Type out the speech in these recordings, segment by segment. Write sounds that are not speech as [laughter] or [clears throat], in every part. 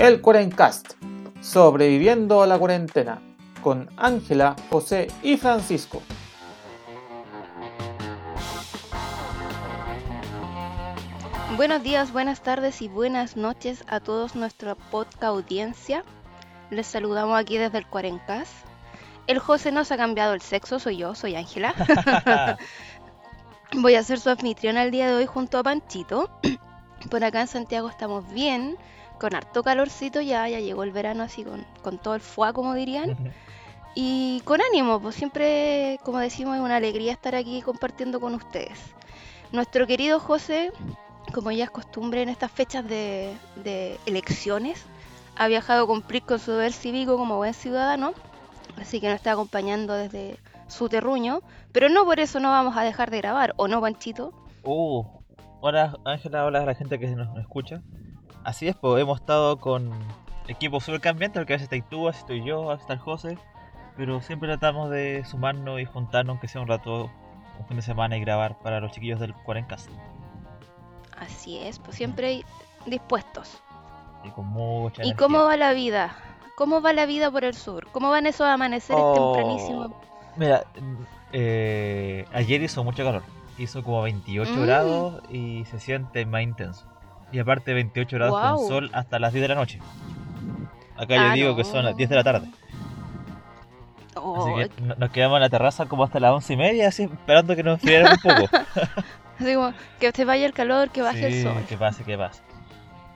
El Cuarencast, sobreviviendo a la cuarentena, con Ángela, José y Francisco. Buenos días, buenas tardes y buenas noches a todos nuestra podcast audiencia. Les saludamos aquí desde el Cuarencast. El José nos ha cambiado el sexo, soy yo, soy Ángela. [laughs] Voy a ser su anfitriona el día de hoy junto a Panchito. Por acá en Santiago estamos bien, con harto calorcito ya, ya llegó el verano así con, con todo el fuá, como dirían. Y con ánimo, pues siempre, como decimos, es una alegría estar aquí compartiendo con ustedes. Nuestro querido José, como ya es costumbre en estas fechas de, de elecciones, ha viajado a cumplir con su deber cívico como buen ciudadano, así que nos está acompañando desde su terruño, pero no por eso no vamos a dejar de grabar, ¿o no, Panchito? Uh, hola Ángela, hola a la gente que nos escucha. Así es, pues hemos estado con equipos súper cambiantes, porque a veces estáis tú, a veces estoy yo, a veces está el José, pero siempre tratamos de sumarnos y juntarnos, aunque sea un rato, un fin de semana y grabar para los chiquillos del Cuarencast. Así es, pues siempre dispuestos. Y con mucha ¿Y energía. cómo va la vida? ¿Cómo va la vida por el sur? ¿Cómo van esos amaneceres Oh, tempranísimos? Mira, eh, ayer hizo mucho calor. Hizo como 28 Mm. grados y se siente más intenso. Y aparte 28 grados con sol hasta las 10 de la noche. Acá Ah, yo digo que son las 10 de la tarde. Oh, Así que no- nos quedamos en la terraza como hasta las 11 y media, así esperando que nos enfriara un poco. [laughs] [laughs] así como que se vaya el calor, que baje Sí, el sol. Que pase, que pase.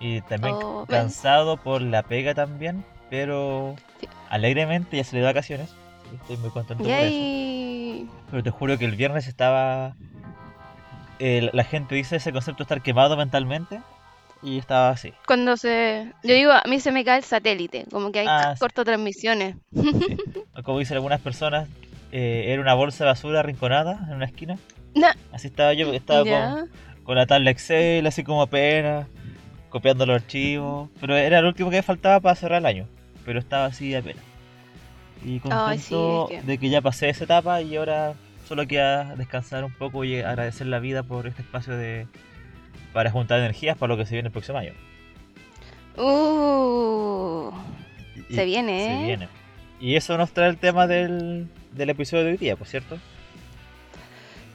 Y también Oh, ven. cansado por la pega también, pero Sí. alegremente ya se le da vacaciones. Estoy muy contento por eso. Yay. Pero te juro que el viernes estaba. eh, la gente dice ese concepto de estar quemado mentalmente. Y estaba así. Cuando se... Yo digo, a mí se me cae el satélite, como que hay Ah, cortotransmisiones. sí. Como dicen algunas personas, eh, era una bolsa de basura arrinconada en una esquina. No. Así estaba yo, estaba con, con la tabla Excel, así como apenas, copiando los archivos. Pero era lo último que me faltaba para cerrar el año. Pero estaba así apenas. Y contento Ay, sí, es que- de que ya pasé esa etapa y ahora solo queda descansar un poco y agradecer la vida por este espacio de para juntar energías para lo que se viene el próximo año. Uh, Y- Se viene, Se ¿eh? viene. Y eso nos trae el tema del, del episodio de hoy día, por cierto.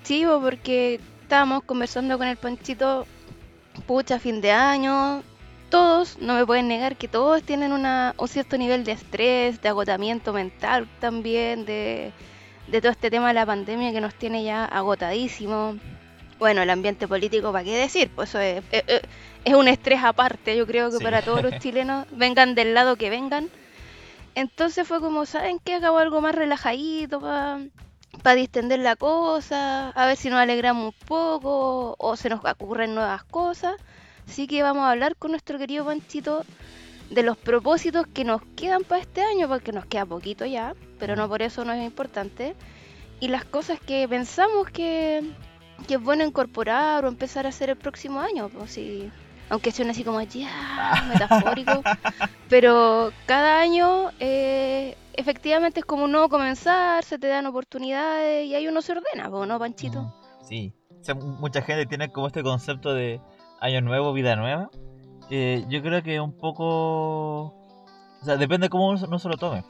sí, porque estábamos conversando con el Panchito, pucha, fin de año. Todos, no me pueden negar que todos tienen una, un cierto nivel de estrés, de agotamiento mental también, de, de todo este tema de la pandemia que nos tiene ya agotadísimo. Bueno, el ambiente político, ¿para qué decir? Pues eso es, es- es- un estrés aparte, yo creo que Sí. para todos los [laughs] chilenos, vengan del lado que vengan. Entonces fue como, ¿saben qué? Acabo algo más relajadito para distender la cosa, a ver si nos alegramos un poco o se nos ocurren nuevas cosas. Así que vamos a hablar con nuestro querido Panchito de los propósitos que nos quedan para este año, porque nos queda poquito ya, pero no por eso no es importante. Y las cosas que pensamos que, que es bueno incorporar o empezar a hacer el próximo año. Pues, sí, aunque suene así como ya, metafórico. [laughs] pero cada año eh, efectivamente es como un nuevo comenzar, se te dan oportunidades y ahí uno se ordena, ¿no, Panchito? Sí. O sea, mucha gente tiene como este concepto de año nuevo, vida nueva. Eh, yo creo que un poco... O sea, depende cómo uno se lo tome.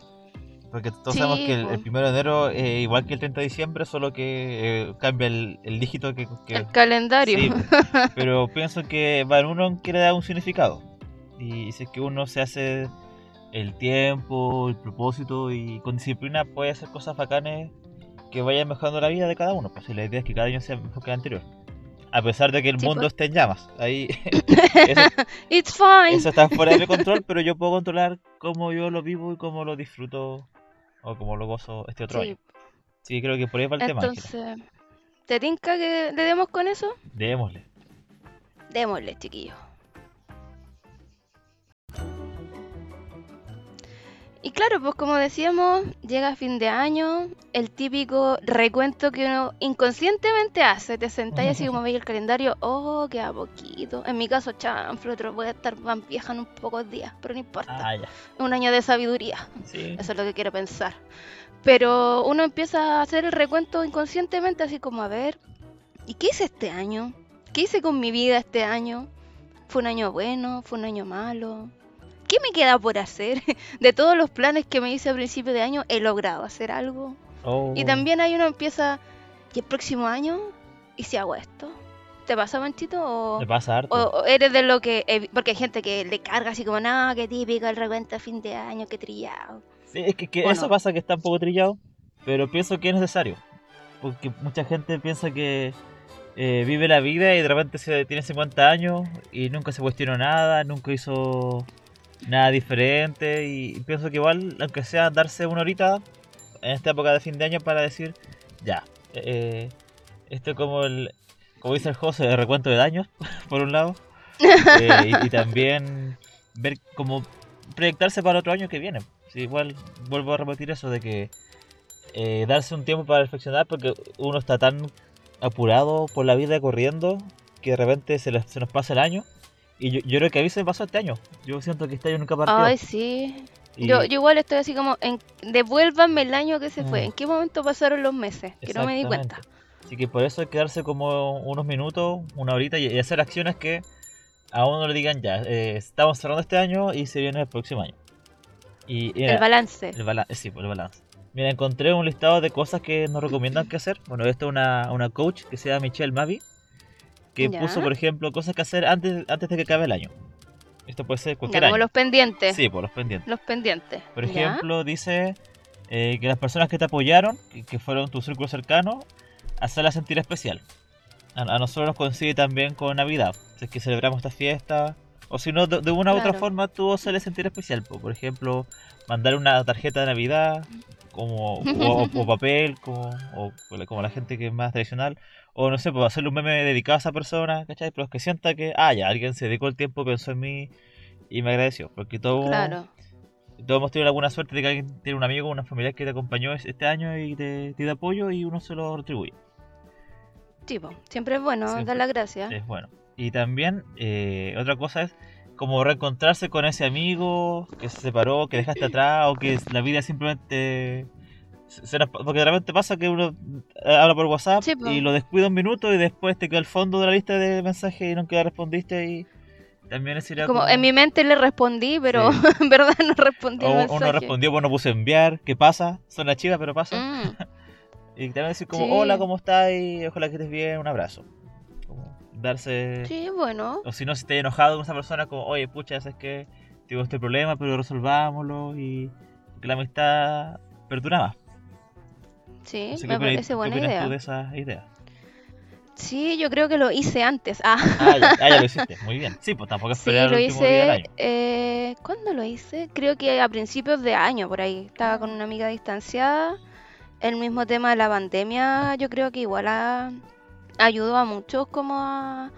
Porque todos Sí, sabemos que el, el primero de enero es igual que el 30 de diciembre, solo que eh, cambia el, el dígito que... que- El calendario. Sí, [laughs] pero pienso que para uno quiere dar un significado. Y si es que uno se hace el tiempo, el propósito y con disciplina puede hacer cosas bacanes que vayan mejorando la vida de cada uno. Pues si la idea es que cada año sea mejor que el anterior. A pesar de que el Sí, mundo pues. esté en llamas. Ahí [laughs] eso, It's fine. eso está fuera de mi control, pero yo puedo controlar cómo yo lo vivo y cómo lo disfruto o cómo lo gozo este otro Sí, año. Sí, creo que por ahí va el tema. Ángela. Entonces, ¿te tinca que le demos con eso? Démosle. Démosle, chiquillos. Y claro, pues como decíamos, llega fin de año, el típico recuento que uno inconscientemente hace. Te sentás y así como veis el calendario, [laughs] oh, queda poquito. En mi caso, chanfle, otro voy a estar más vieja en un pocos días, pero no importa. Ah. Un año de sabiduría. Sí. Eso es lo que quiero pensar. Pero uno empieza a hacer el recuento inconscientemente, así como a ver, ¿y qué hice este año? ¿Qué hice con mi vida este año? ¿Fue un año bueno? ¿Fue un año malo? ¿Qué me queda por hacer? [laughs] De todos los planes que me hice a principio de año, he logrado hacer algo. Oh. Y también hay uno empieza, ¿y el próximo año? ¿Y si hago esto? ¿Te pasa, Manchito? O, pasa harto. o- o eres de lo que... Porque hay gente que le carga así como, no, qué típico el recuento a fin de año, qué trillado. Sí, es que, que ¿O eso pasa que está un poco trillado, pero pienso que es necesario. Porque mucha gente piensa que eh, vive la vida y de repente se tiene 50 años y nunca se cuestionó nada, nunca hizo nada diferente. Y pienso que igual, aunque sea darse una horita en esta época de fin de año para decir, ya, eh, esto es como el, como dice el José, el recuento de daños, [laughs] por un lado. Eh, y, también ver cómo proyectarse para otro año que viene. Sí, igual vuelvo a repetir eso de que eh, darse un tiempo para reflexionar porque uno está tan apurado por la vida corriendo que de repente se, se nos pasa el año. Y yo, yo creo que a mí se me pasó este año. Yo siento que este año nunca partió. Ay, sí. Y- Yo, yo igual estoy así como, en, devuélvanme el año que se fue. Mm. ¿En qué momento pasaron los meses? Que no me di cuenta. Así que por eso hay que darse como unos minutos, una horita y, y hacer acciones que a uno le digan ya, eh, estamos cerrando este año y se viene el próximo año. Y, El balance. El balance, sí, pues, el balance. Mira, encontré un listado de cosas que nos recomiendan que hacer. Bueno, esto es una, una coach que se llama Michelle Mavi, que Ya. puso, por ejemplo, cosas que hacer antes, antes de que acabe el año. Esto puede ser Ya, cualquier como año. los pendientes. Sí, por los pendientes. Los pendientes. Por ¿Ya? ejemplo, dice eh, que las personas que te apoyaron, que, que fueron tu círculo cercano, hacerlas sentir especial. A, a nosotros nos coincide también con Navidad. Si es que celebramos esta fiesta. O si no, de, de una u otra forma tú hacerles sentir especial. po. Por ejemplo, mandar una tarjeta de Navidad, [laughs] como, o, o papel, como, o como la gente que es más tradicional. O no sé, pues hacerle un meme dedicado a esa persona, ¿cachai? Pero que sienta que, ah, ya, alguien se dedicó el tiempo, pensó en mí y me agradeció. Porque todo, Claro. todos hemos tenido alguna suerte de que alguien tiene un amigo, una familia que te acompañó es- este año y te, te da apoyo y uno se lo retribuye. Tipo, siempre es bueno Siempre. dar las gracias. Es bueno. Y también, eh, otra cosa es como reencontrarse con ese amigo que se separó, que dejaste atrás o que la vida simplemente... porque de repente pasa que uno eh, habla por WhatsApp Sí, y lo descuida un minuto y después te queda al fondo de la lista de mensajes y nunca respondiste y también sería Como en mi mente le respondí, pero Sí. [laughs] en verdad no respondí el O mensaje. uno respondió, bueno, puse enviar, ¿qué pasa? Suena chiva, pero pasa. Mm, [laughs] Y también decir como, Sí. hola, ¿cómo estás? Y ojalá que estés bien, un abrazo. Darse... sí, bueno. O si no, si estás enojado con esa persona, como, oye, pucha, es que tengo este problema, pero resolvámoslo y que la amistad perdura más. Sí, me ¿qué opinas- parece qué buena idea. tú de esa idea? Sí, yo creo que lo hice antes. Ah, Ah ya, ah, ya lo hiciste, muy bien. Sí, pues tampoco sí, esperar lo el último día del hice. año. Eh, ¿Cuándo lo hice? Creo que a principios de año, por ahí. Estaba con una amiga distanciada. El mismo tema de la pandemia, yo creo que igual ha- ayudó a muchos como a,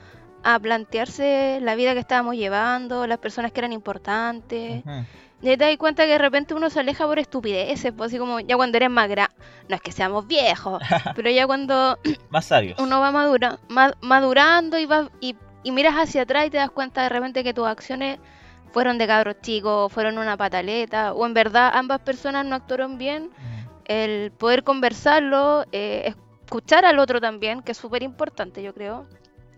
a plantearse la vida que estábamos llevando, las personas que eran importantes. Ujú. Y ahí te das cuenta que de repente uno se aleja por estupideces, pues así como ya cuando eres más grande, no es que seamos viejos, [laughs] pero ya cuando Más sabios. uno va madura, ma- madurando y, va, y, y miras hacia atrás y te das cuenta de repente que tus acciones fueron de cabros chicos, fueron una pataleta, o en verdad ambas personas no actuaron bien, Mm. el poder conversarlo, eh, escuchar al otro también, que es súper importante yo creo,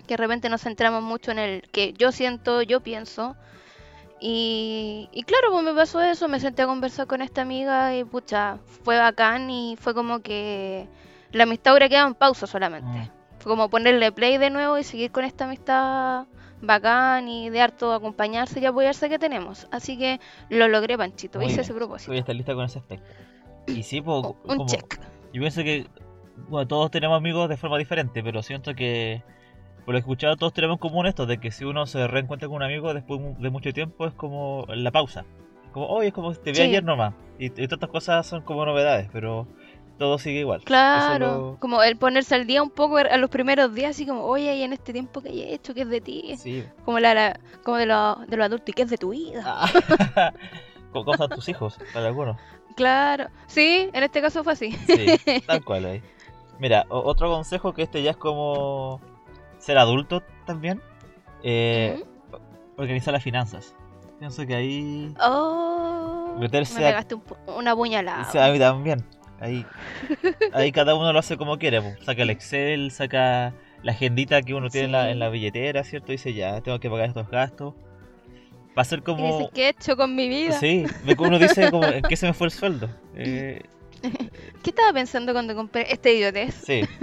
que de repente nos centramos mucho en el que yo siento, yo pienso, y, y claro, pues me pasó eso, me senté a conversar con esta amiga y pucha, fue bacán y fue como que la amistad ahora queda en pausa solamente. Mm. Fue como ponerle play de nuevo y seguir con esta amistad bacán y de harto acompañarse y apoyarse que tenemos. Así que lo logré, Panchito, Muy hice bien. ese propósito. Voy a estar lista con ese aspecto. Y sí, pues, Un como- check. Yo pienso que bueno, todos tenemos amigos de forma diferente, pero siento que por lo escuchado todos tenemos en común esto de que si uno se reencuentra con un amigo después de mucho tiempo es como la pausa. Como, hoy es como te vi Sí. ayer nomás. Y, y todas estas cosas son como novedades, pero todo sigue igual. Claro, lo- como el ponerse al día un poco a los primeros días, así como, oye, y en este tiempo que he hecho, que es de ti, Sí. como, la, la- como de los de los adultos, y que es de tu vida. Ah. [laughs] Con cosas tus hijos, para algunos. Claro, sí, en este caso fue así. Sí, [laughs] tal cual ahí. Mira, otro consejo que este ya es como ser adulto también. Eh. Organizar las finanzas. Pienso que ahí Oh, Meterse me a- pegaste un pu- una puñalada. A mí también. Ahí, ahí cada uno lo hace como quiere. Saca el Excel, saca la agendita que uno tiene en, la, en la billetera, ¿cierto? Dice ya, tengo que pagar estos gastos. Va a ser Y como... dices, ¿qué he hecho con mi vida? Sí, uno dice como, ¿en qué se me fue el sueldo? [laughs] Eh, [laughs] ¿Qué estaba pensando cuando compré este idiotez? sí. [laughs]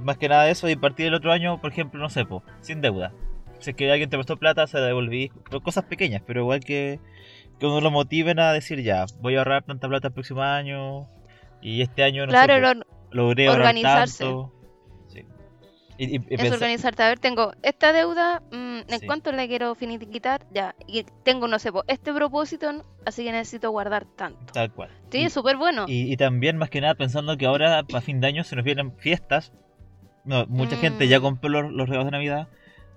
Más que nada eso y partir el otro año, por ejemplo, no sé, po, sin deuda. Si es que alguien te prestó plata, se la devolví. Cosas pequeñas, pero igual que, que uno lo motiven a decir ya, voy a ahorrar tanta plata el próximo año. Y este año no claro, sé, lo- logré ahorrar tanto. Sí. Y, y- y es pensar- organizarte. A ver, tengo esta deuda, mm, ¿en Sí. cuánto la quiero finiquitar? Ya. Y tengo, no sé, este propósito, así que necesito guardar tanto. Tal cual. Sí, es súper bueno. Y, también, más que nada, pensando que ahora, para fin de año, se nos vienen fiestas. No, mucha gente ya Mm. compró los, los regalos de Navidad,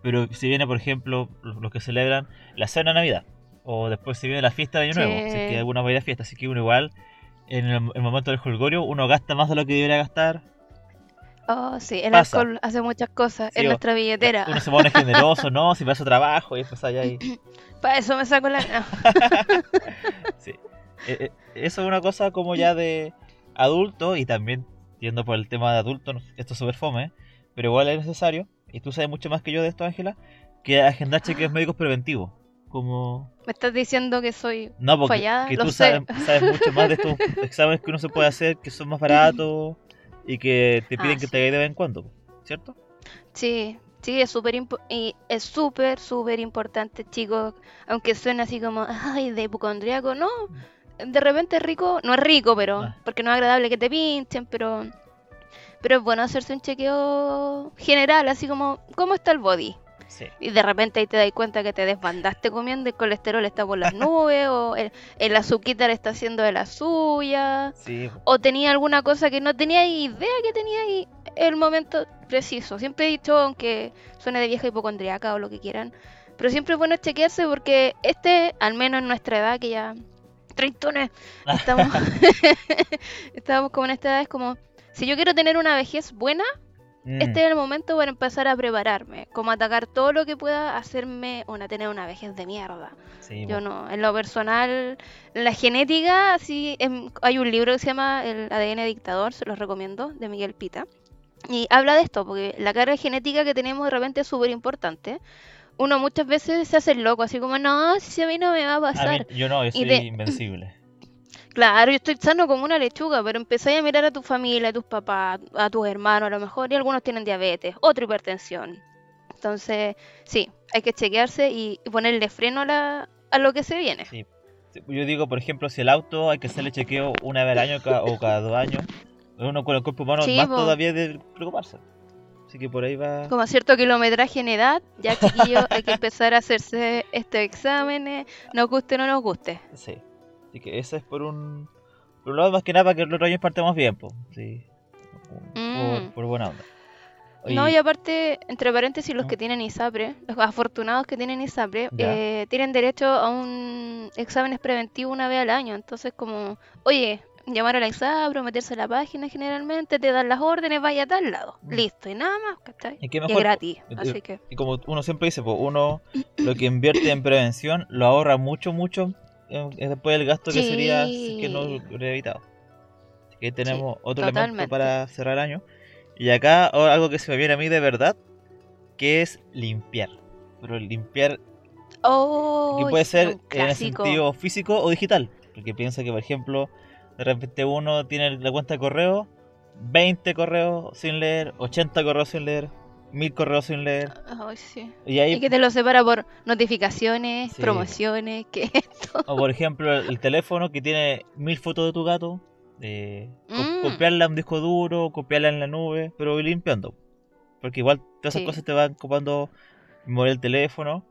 pero si viene, por ejemplo, los, los que celebran la cena de Navidad, o después se viene la fiesta de Año Nuevo, si es Sí. que alguna va a ir a fiesta, así que uno igual, en el, el momento del jolgorio, uno gasta más de lo que debería gastar. Oh, sí, el Pasa. alcohol hace muchas cosas Sí, en o- nuestra billetera. Uno se pone generoso, ¿no? Si para eso trabajo, y después allá y... Para eso me saco la... [laughs] no. [laughs] Sí. Eh, eh, eso es una cosa como ya de adulto y también yendo por el tema de adulto, esto es súper fome, pero igual es necesario, y tú sabes mucho más que yo de esto, Ángela, que agendar chequeos médicos preventivos. Como... Me estás diciendo que soy... No, porque Fallada, que tú sabes, sabes mucho más de estos [laughs] exámenes que uno se puede hacer, que son más baratos y que te Ah, piden que sí. te hagas de vez en cuando, ¿cierto? Sí, sí, es súper es súper, súper importante, chicos. Aunque suene así como, ay, de hipocondríaco, no. De repente es rico, no es rico, pero, Ah. porque no es agradable que te pinchen, pero, pero es bueno hacerse un chequeo general, así como, ¿cómo está el body? Sí. Y de repente ahí te das cuenta que te desbandaste comiendo, el colesterol está por las [laughs] nubes, o el, el azuquitar está haciendo de la suya, Sí, o tenía alguna cosa que no tenía idea que tenía y el momento preciso. Siempre he dicho, aunque suene de vieja hipocondriaca o lo que quieran, pero siempre es bueno chequearse porque este, al menos en nuestra edad, que ya treintones, [laughs] estamos, [laughs] estamos como en esta edad, es como, si yo quiero tener una vejez buena, Mm, este es el momento para empezar a prepararme, como atacar todo lo que pueda hacerme una tener una vejez de mierda. sí, Yo no, en lo personal, la genética, así, em, hay un libro que se llama El ADN dictador, se los recomiendo, de Miguel Pita. Y habla de esto, porque la carga genética que tenemos de repente es súper importante. Uno muchas veces se hace loco, así como, no, si a mí no me va a A mí- pasar. yo no, yo soy invencible. Claro, yo estoy sano como una lechuga, pero empezáis a mirar a tu familia, a tus papás, a tus hermanos a lo mejor, y algunos tienen diabetes, otra hipertensión. Entonces, sí, hay que chequearse y ponerle freno a, la, a lo que se viene. Sí. Yo digo, por ejemplo, si el auto hay que hacerle chequeo una vez al año o cada dos años, uno con el cuerpo humano Sí, más po. todavía de preocuparse. Así que por ahí va. Como a cierto kilometraje en edad, ya chiquillos, hay que empezar a hacerse estos exámenes, nos guste o no nos guste. Sí. Así que ese es por un. Por un lado, más que nada, para que el otro año partamos bien, po. Sí. Por, Mm. por buena onda. No, y aparte, entre paréntesis, los ¿No? que tienen ISAPRE, los afortunados que tienen ISAPRE, eh, tienen derecho a un exámenes preventivos una vez al año. Entonces, como, oye, llamar a la ISAPRE, meterse a la página generalmente, te dan las órdenes, vaya a tal lado. Mm. Listo, y nada más, ¿cachai? ¿Y qué Y es mejor? gratis, Eh, así que... Y como uno siempre dice, pues uno lo que invierte en prevención lo ahorra mucho, mucho eh, después del gasto que sería es que no hubiera evitado. Así que ahí tenemos otro totalmente. elemento para cerrar el año. Y acá algo que se me viene a mí de verdad, que es limpiar. Pero limpiar Oh, que puede ser en el sentido físico o digital. Porque piensa que, por ejemplo, de repente uno tiene la cuenta de correo, 20 correos sin leer, 80 correos sin leer, 1000 correos sin leer. Ay, sí. Y ahí Y que te lo separa por notificaciones, Sí. promociones, que [laughs] O por ejemplo el, el teléfono que tiene mil fotos de tu gato, eh, Mm. copiarla a un disco duro, copiarla en la nube, pero ir limpiando. Porque igual todas esas Sí. cosas te van ocupando mover el teléfono.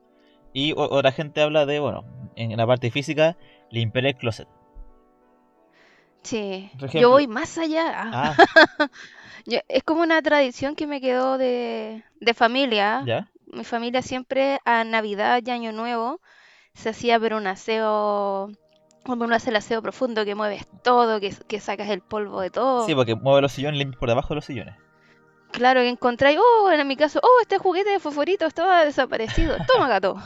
Y otra gente habla de, bueno, en la parte física, limpiar el closet. Sí, ejemplo- yo voy más allá. Ah, [laughs] Yo- es como una tradición que me quedó de, de familia. ya. Mi familia siempre a Navidad y Año Nuevo se hacía pero un aseo, cuando uno hace el aseo profundo, que mueves todo, que, que sacas el polvo de todo. Sí, porque mueve los sillones limpios por debajo de los sillones. Claro, que encontráis, oh, en mi caso, oh, este juguete de fosforito estaba desaparecido. [laughs] Toma, gato.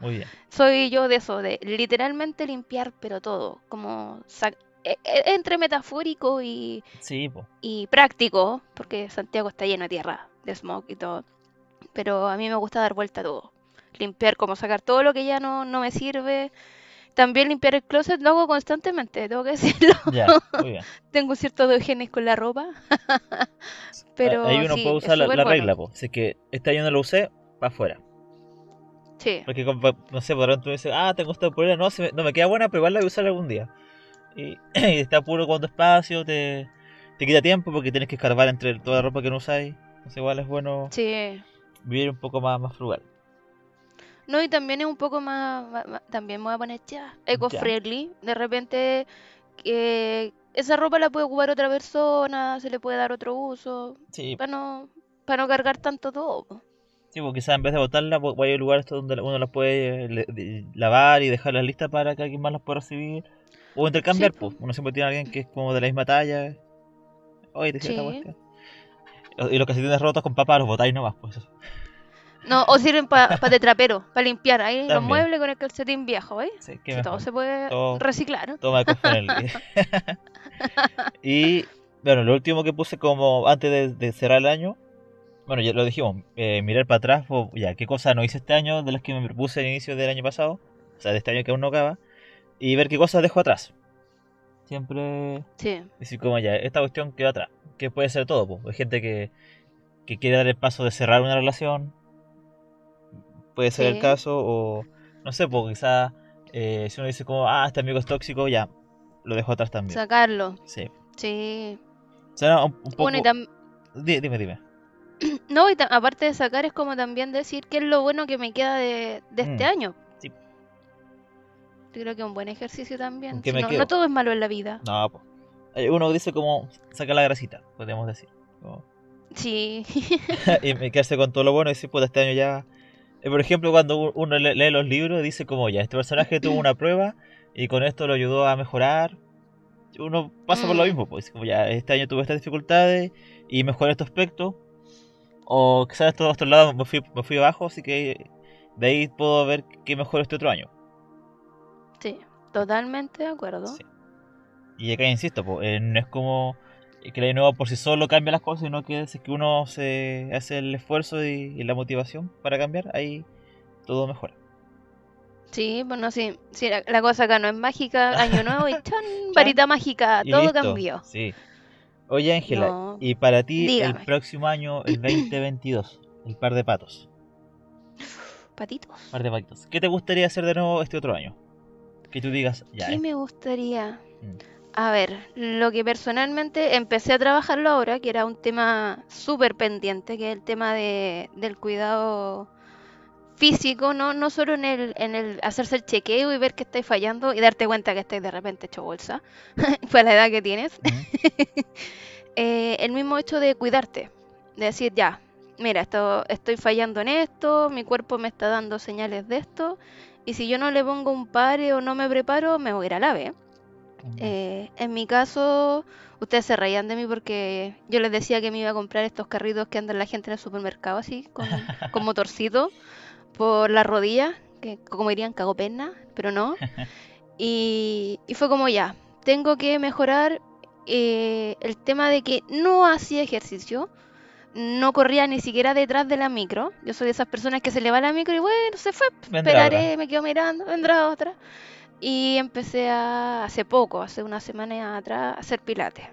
Muy bien. Soy yo de eso, de literalmente limpiar, pero todo. Como sac- entre metafórico y, Sí, y práctico, porque Santiago está lleno de tierra, de smog y todo. Pero a mí me gusta dar vuelta a todo. limpiar, como sacar todo lo que ya no, no me sirve. También limpiar el closet lo hago constantemente, tengo que [laughs] decirlo. Ya, muy bien. Tengo cierto diogenes con la ropa. [laughs] Pero Ahí uno sí, puede usar la, súper la bueno. regla, po. Si es que este año no lo usé, para afuera. Sí, Porque, no sé, por ejemplo, dices, ah, tengo esta polera, no, se me- no me queda buena, pero igual la voy a usar algún día. Y, [clears throat] y está puro con tu espacio, te, te quita tiempo porque tienes que escarbar entre toda la ropa que no usáis. Entonces, igual es bueno sí. vivir un poco más, más frugal. No, y también es un poco más, ma- ma- también me voy a poner ya, eco-friendly. De repente, eh, esa ropa la puede ocupar otra persona, se le puede dar otro uso, Sí, para no, para no cargar tanto todo. sí porque quizás en vez de botarla, pues, vaya a lugares donde uno las puede eh, lavar y dejarlas listas para que alguien más las pueda recibir. O intercambiar, Sí, pues. Uno siempre tiene a alguien que es como de la misma talla. Oye, te sirve esta Sí. cuestión. Y los calcetines rotos con papas los botáis nomás, pues. No, o sirven para de trapero, para limpiar ahí los También. muebles con el calcetín viejo, ¿ves? Sí, qué Si todo se puede Todo- reciclar. Toma eco-friendly. [laughs] y bueno, lo último que puse como antes de, de cerrar el año, bueno, ya lo dijimos, eh, mirar para atrás, o, ya, qué cosas no hice este año de las que me propuse al inicio del año pasado, o sea, de este año que aún no acaba, y ver qué cosas dejo atrás. Siempre Sí, decir como ya, esta cuestión queda atrás, que puede ser todo, pues. hay gente que, que quiere dar el paso de cerrar una relación, puede ser el caso, o no sé, pues quizás eh, si uno dice como, ah, este amigo es tóxico, ya, lo dejo atrás también. sacarlo. Sí. Sí. O sea, no, un, un poco... Bueno, y tam- Di- Dime, dime. [clears throat] no, y aparte de sacar es como también decir qué es lo bueno que me queda de, de este Mm, año. Yo creo que es un buen ejercicio también. Si no, no todo es malo en la vida. No, pues. Uno dice como, saca la grasita, podríamos decir. Como- Sí. [laughs] [laughs] y me quedarse con todo lo bueno y decir, pues este año ya... Eh, por ejemplo, cuando uno le- lee los libros, dice como, ya, este personaje tuvo una prueba y con esto lo ayudó a mejorar. Uno pasa por lo Mm. mismo, pues como ya, este año tuve estas dificultades y mejoré este aspecto. O quizás estos otros lados me fui, me fui abajo, así que de ahí puedo ver qué mejor este otro año. Sí, totalmente de acuerdo. Sí. Y acá insisto, po, eh, no es como que la nuevo por sí solo cambia las cosas, sino que es que uno se hace el esfuerzo y, y la motivación para cambiar, ahí todo mejora. Sí, bueno, sí, sí la, la cosa acá no es mágica, año [laughs] nuevo y chan, varita mágica, Y todo listo, cambió. Sí. Oye Ángela, No. y para ti Dígame. el próximo año, el [laughs] 2022, el par de patos, Patitos. par de patitos, ¿qué te gustaría hacer de nuevo este otro año? Que tú digas, ya, ¿Qué me gustaría? Mm. A ver, lo que personalmente empecé a trabajarlo ahora, que era un tema súper pendiente, que es el tema de, del cuidado físico, ¿no? No solo en el, en el hacerse el chequeo y ver que estáis fallando y darte cuenta que estáis de repente hecho bolsa, [laughs] para la edad que tienes. [laughs] Eh, el mismo hecho de cuidarte, de decir, ya, mira, esto, estoy fallando en esto, mi cuerpo me está dando señales de esto, y si yo no le pongo un pare o no me preparo, me voy a ir a la B. Eh, en mi caso, ustedes se reían de mí porque yo les decía que me iba a comprar estos carritos que andan la gente en el supermercado así, con, [laughs] con motorcito, por la rodilla, que como dirían, cago pena, pero no. [laughs] Y, y fue como ya, tengo que mejorar eh, el tema de que no hacía ejercicio, no corría ni siquiera detrás de la micro. Yo soy de esas personas que se le va la micro y bueno, se fue, Vendrá esperaré, me quedo mirando, vendrá otra. Y empecé a, hace poco, hace una semana atrás, a hacer pilates.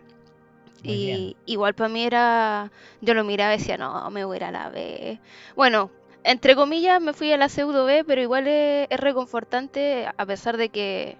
Muy y bien. igual para mí era, yo lo miraba y decía, no, me voy a ir a la B. Bueno, entre comillas me fui a la pseudo B, pero igual es, es reconfortante a pesar de que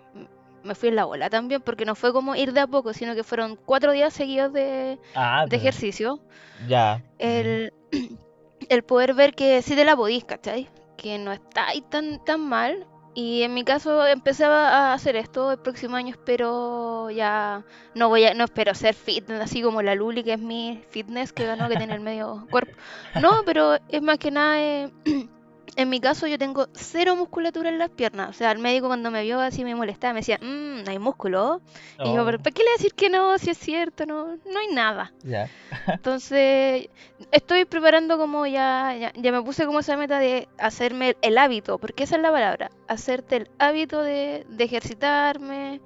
me fui en la ola también, porque no fue como ir de a poco, sino que fueron cuatro días seguidos de, Ah, de ejercicio. Ya. El, [clears throat] el poder ver que sí te la podís, ¿cachai? Que no está ahí tan, tan mal. Y en mi caso empecé a hacer esto. El próximo año espero ya. No voy a, no espero ser fit, así como la Luli, que es mi fitness que ganó, que tiene el medio [laughs] cuerpo. No, pero es más que nada. eh, [clears throat] en mi caso, yo tengo cero musculatura en las piernas. O sea, el médico cuando me vio así me molestaba, me decía, mmm, hay músculo. Y yo, ¿pero ¿para qué le decir que no? Si es cierto, no, no hay nada. [laughs] Entonces, estoy preparando como ya, ya, ya me puse como esa meta de hacerme el hábito, porque esa es la palabra, hacerte el hábito de, de ejercitarme.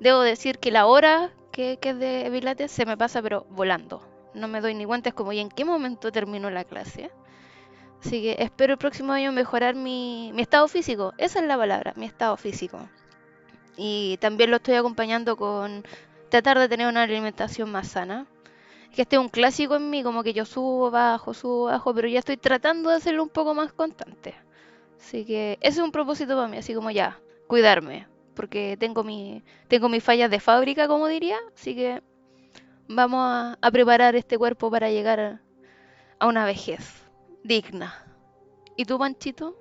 Debo decir que la hora que, que es de Pilates se me pasa pero volando. No me doy ni cuenta, es como, ¿y en qué momento terminó la clase? Así que espero el próximo año mejorar mi, mi estado físico. Esa es la palabra, mi estado físico. Y también lo estoy acompañando con tratar de tener una alimentación más sana. Que este es un clásico en mí, como que yo subo, bajo, subo, bajo, pero ya estoy tratando de hacerlo un poco más constante. Así que ese es un propósito para mí, así como ya, cuidarme, porque tengo mi, tengo mis fallas de fábrica, como diría, así que vamos a, preparar este cuerpo para llegar a una vejez digna. ¿Y tú, Panchito?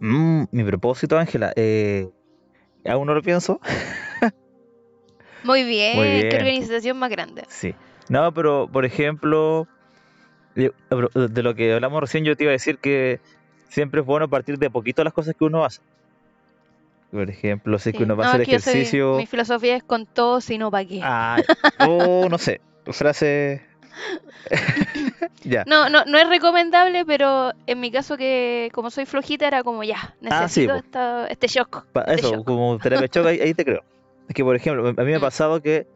Mm, mi propósito, Ángela, eh, aún no lo pienso. [laughs] Muy bien, Muy qué organización más grande. Sí. No, pero por ejemplo, de lo que hablamos recién, yo te iba a decir que siempre es bueno partir de poquito las cosas que uno hace. Por ejemplo, si es que Sí. uno va a No, hacer soy- ejercicio. mi filosofía es con todo, sino para qué. Ah, oh, no sé, frase. [laughs] ya. No, no, no es recomendable, pero en mi caso que como soy flojita era como ya, Ah, sí, necesito po. esta- este shock. De Eso, shock. como terapia shock, ahí, ahí te creo. Es que, por ejemplo, a mí me ha Mm. pasado que,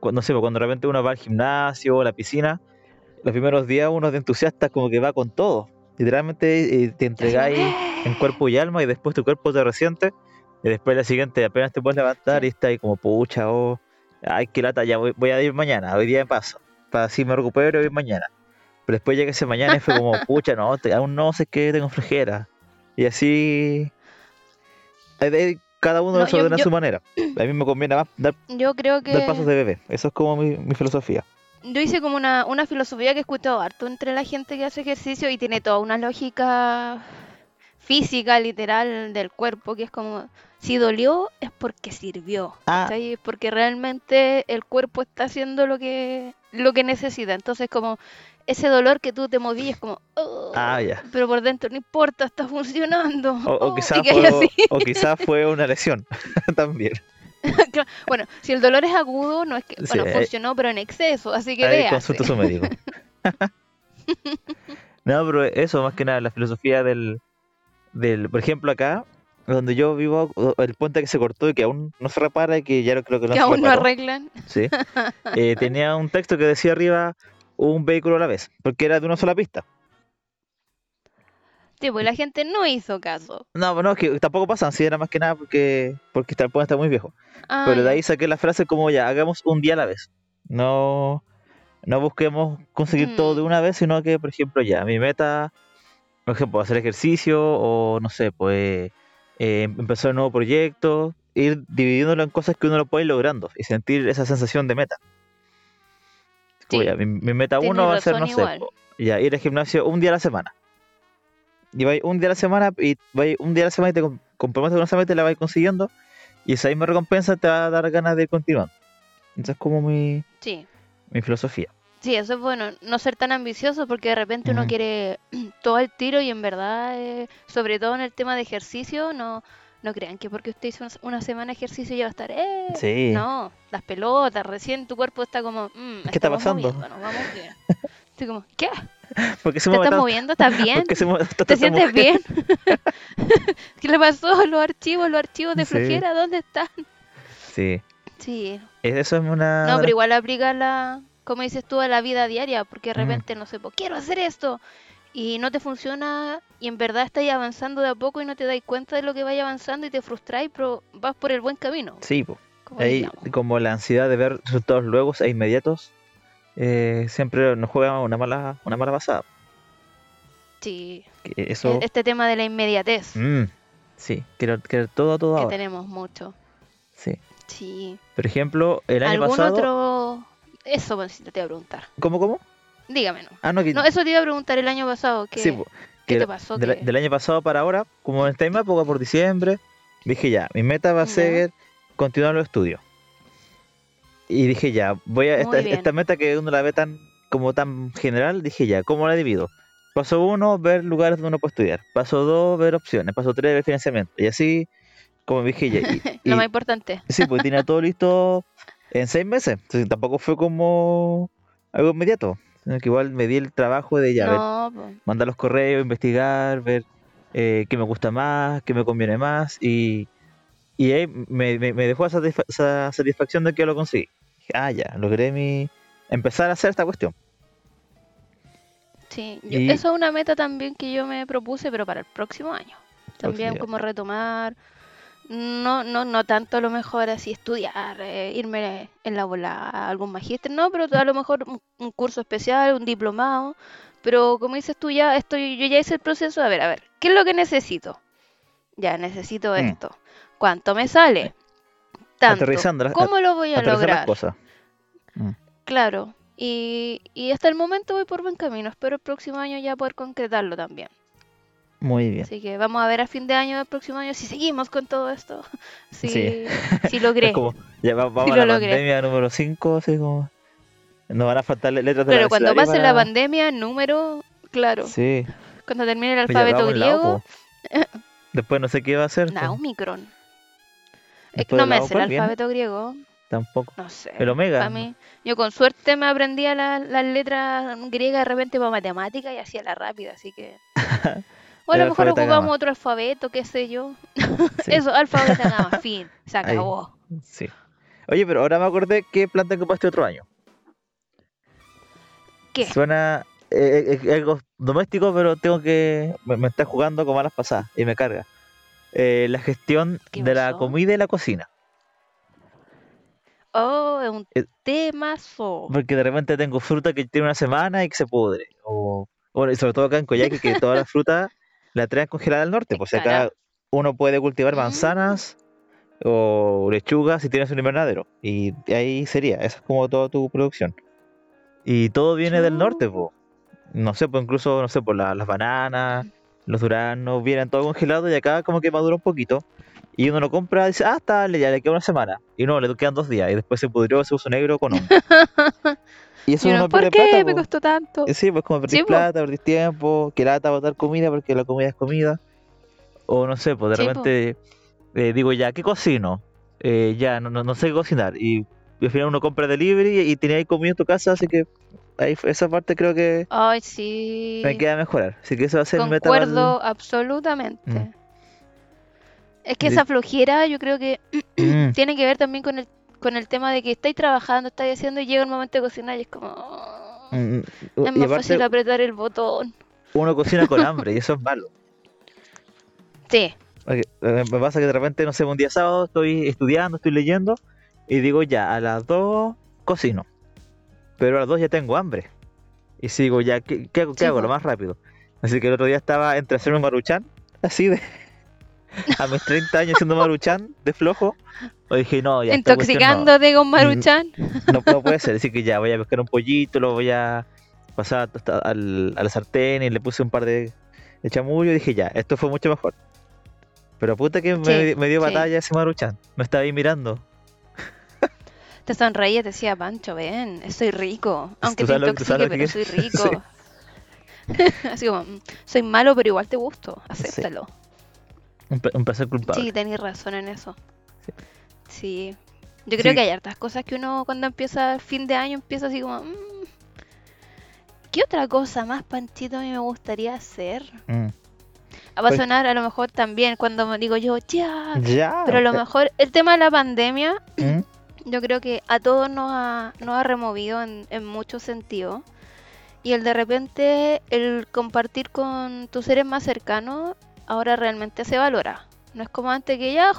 cuando, no sé, cuando de repente uno va al gimnasio o a la piscina, los primeros días uno de entusiasta como que va con todo. Literalmente eh, te entregáis en cuerpo y alma y después tu cuerpo te resiente y después la siguiente apenas te puedes levantar Sí. y está ahí como pucha, oh, ay, qué lata, ya voy, voy a ir mañana, hoy día me paso, para así me recupero voy mañana. Pero después llega ese mañana y fue como, [laughs] pucha, no, te- aún no sé qué, tengo flojera. Y así, ahí- ahí cada uno No, lo yo- ordena a yo- su manera. [clears throat] A mí me conviene más dar, Yo creo que dar pasos de bebé, eso es como mi, mi filosofía. yo hice como una, una filosofía que he escuchado harto entre la gente que hace ejercicio y tiene toda una lógica física, literal, del cuerpo, que es como, si dolió es porque sirvió, Ah. ¿cachai? Porque realmente el cuerpo está haciendo lo que, lo que necesita. Entonces como ese dolor que tú te movías es como, "Oh", Ah, ya. pero por dentro no importa, está funcionando. O, o [laughs] Oh, quizás fue, o quizás fue una lesión [laughs] también. [laughs] Bueno, si el dolor es agudo, no es que, Sí, bueno, ahí- funcionó, pero en exceso, así que véase. consulta a su médico. no, pero eso más que nada, la filosofía del, del, por ejemplo acá, donde yo vivo, el puente que se cortó y que aún no se repara y que ya no creo que no que se aún no arreglan. sí, eh, [laughs] tenía un texto que decía arriba un vehículo a la vez, porque era de una sola pista. Sí, pues la gente no hizo caso. No, no, es que tampoco pasan, sí, era más que nada porque, porque el puente está muy viejo. Ah, Pero de ahí saqué la frase como ya, hagamos un día a la vez. No, no busquemos conseguir todo de Mm. una vez, sino que, por ejemplo, ya, mi meta, por ejemplo, hacer ejercicio o, no sé, pues eh, empezar un nuevo proyecto, ir dividiéndolo en cosas que uno lo puede ir logrando y sentir esa sensación de meta. Sí, mi, mi meta tenés uno va a ser, no sé, ya, ir al gimnasio un día a la semana. Y vais un día a la semana y vais un día a la semana y te com- comprometes con esa meta y la vais consiguiendo. Y esa misma recompensa te va a dar ganas de ir continuando. Esa es como mi, Sí. mi filosofía. Sí, eso es bueno, no ser tan ambicioso porque de repente uno quiere [clears throat] todo al tiro y en verdad, eh, sobre todo en el tema de ejercicio, no, no crean que porque usted hizo una- semana de ejercicio ya va a estar, eh, Sí. no, las pelotas, recién tu cuerpo está como, mm, ¿Qué está pasando? moviéndonos, vamos bien. [laughs] Estoy como, ¿qué? Porque se ¿Te estás moviendo? ¿Estás [laughs] bien? ¿Por qué se mueve tanto ¿Te sientes mujer? bien? [laughs] ¿Qué le pasó? Los archivos, los archivos de Sí. ¿dónde están? Sí. Sí, Es- Eso es una... no, pero igual aplica la, como dices tú, a la vida diaria, porque de Mm. repente, no sé, pues quiero hacer esto y no te funciona y en verdad estás avanzando de a poco y no te das cuenta de lo que vaya avanzando y te frustráis, pero vas por el buen camino. Sí, po. como Ahí, diríamos. como la ansiedad de ver resultados luego e inmediatos, eh, siempre nos juega una mala, una mala pasada. Sí, eso... e- este tema de la inmediatez Mm, sí, quiero, quiero todo, todo que ahora. tenemos mucho. Sí. Sí. Por ejemplo, el año ¿Algún pasado... otro? Eso te iba a preguntar. ¿Cómo, cómo? Dígame, no. Ah, no, que... No, eso te iba a preguntar el año pasado. Que, sí, ¿Qué te pasó? del, año pasado para ahora, como en esta misma época, por diciembre, dije ya, mi meta va a ser continuar los estudios. Y dije ya, voy a, esta, esta meta que uno la ve tan como tan general, dije ya, ¿cómo la divido? Paso uno, ver lugares donde uno puede estudiar. Paso dos, ver opciones. Paso tres, ver financiamiento. Y así, como dije ya. Y, [laughs] Lo y- más importante. sí, pues tenía todo listo [laughs] en seis meses. Entonces tampoco fue como algo inmediato. Sino que igual me di el trabajo de ya, ver no, po. mandar los correos, investigar, ver eh, qué me gusta más, qué me conviene más y, y ahí me, me- me dejó esa, satisfa- esa satisfacción de que lo conseguí. Ah, ya, logré mi... empezar a hacer esta cuestión. Sí, yo- Y- eso es una meta también que yo me propuse, pero para el próximo año. También como retomar, no, no, no tanto a lo mejor así estudiar, eh, irme en la bola a algún magíster, no, pero a lo mejor un, un curso especial, un diplomado, pero como dices tú ya, estoy, yo ya hice el proceso, a ver, a ver, ¿qué es lo que necesito? Ya, necesito Mm. esto. ¿Cuánto me sale? Tanto. ¿Cómo lo voy a lograr? Mm. Claro, y, y hasta el momento voy por buen camino. Espero el próximo año ya poder concretarlo también. Muy bien. Así que vamos a ver a fin de año del próximo año si seguimos con todo esto. [laughs] Si, Sí. si logré. Como, ya va- vamos Sí a lo la logré. pandemia número 5, así como... Nos van a faltar le- letras de Claro, cuando pase la para... pandemia, número, claro. Sí. Cuando termine el alfabeto el lado, griego, po. Después no sé qué va a hacer. po. Omicron. Es que Después no me lado, sé el alfabeto griego. Tampoco. No sé. El omega. Para mí, yo con suerte me aprendía la- las letras griegas de repente para matemática y hacía la rápida, así que. [laughs] O a lo mejor ocupamos otro alfabeto, qué sé yo. [laughs] Sí. Eso, alfabeto gama, [laughs] fin, se Ahí. acabó. Sí. Oye, pero ahora me acordé qué plan tengo para este otro año. ¿Qué? Suena eh, eh, algo doméstico, pero tengo que. Me, me está jugando con malas pasadas y me carga. Eh, la gestión ¿Qué de la comida y la cocina. Oh, es un temazo. Porque de repente tengo fruta que tiene una semana y que se pudre. O, bueno, y sobre todo acá en Coyhaique, que toda la fruta la traen congelada al norte. Pues acá uno puede cultivar Mm. manzanas o lechugas si tienes un invernadero. Y ahí sería, esa es como toda tu producción. Y todo viene del norte, pues. No sé, pues incluso, no sé, por las bananas, los duranos, vienen todo congelado y acá como que madura un poquito. Y uno lo compra y dice, ah, está, ya le queda una semana. Y no, le quedan dos días. Y después se pudrió, se puso negro con hongo. [laughs] Y eso Y uno uno, ¿Por qué plata, me po. costó tanto? Sí, pues como perdís Sí, plata, perdís tiempo, que lata botar comida porque la comida es comida. O no sé, pues de Sí, repente eh, digo ya, ¿qué cocino? Eh, ya, no, no, no sé qué cocinar. Y, al final uno compra delivery y tenía ahí comida en tu casa, así que ahí esa parte creo que Ay, sí. me queda mejorar. Así que eso va a ser mi meta Concuerdo absolutamente. Mm. Es que esa flojera yo creo que Mm, [clears throat] tiene que ver también con el, con el tema de que estáis trabajando, estáis haciendo y llega el momento de cocinar y es como... "Oh, mm, mm. Es más aparte fácil apretar el botón. uno cocina con hambre y eso es malo. Sí, eh, me pasa que de repente, no sé, un día sábado estoy estudiando, estoy leyendo y digo ya, a las 2 cocino. Pero a las 2 ya tengo hambre. Y sigo ya, ¿qué, qué hago? ¿Qué Sí, hago? po. Lo más rápido. Así que el otro día estaba entre hacerme un maruchan, así de... a mis 30 años haciendo maruchan de flojo. O dije, no, ya. cuestión no. intoxicándote con Maruchan. No, no puede ser, así que ya voy a pescar un pollito, lo voy a pasar hasta al, a la sartén y le puse un par de, de chamullo y dije ya, esto fue mucho mejor. Pero puta que me, Sí, me dio sí. batalla ese Maruchan, me estaba ahí mirando. Te sonreía, te decía, Pancho, ven, soy rico. Aunque te intoxique, pero que soy rico. [laughs] [laughs] Así como, "Mm, soy malo, pero igual te gusto. Acéptalo. Un, placer culpable. Sí, tenéis razón en eso. Sí. Sí. Yo creo Sí. que hay hartas cosas que uno cuando empieza el fin de año empieza así como... "Mm, ¿Qué otra cosa más, Panchito, a mí me gustaría hacer? Mm. Va a Pues- sonar a lo mejor también cuando me digo yo, ya. Ya. Pero a lo eh, mejor el tema de la pandemia, mm, [clears throat] yo creo que a todos nos ha, nos ha removido en, en muchos sentidos. Y el de repente, el compartir con tus seres más cercanos, ahora realmente se valora. No es como antes que ya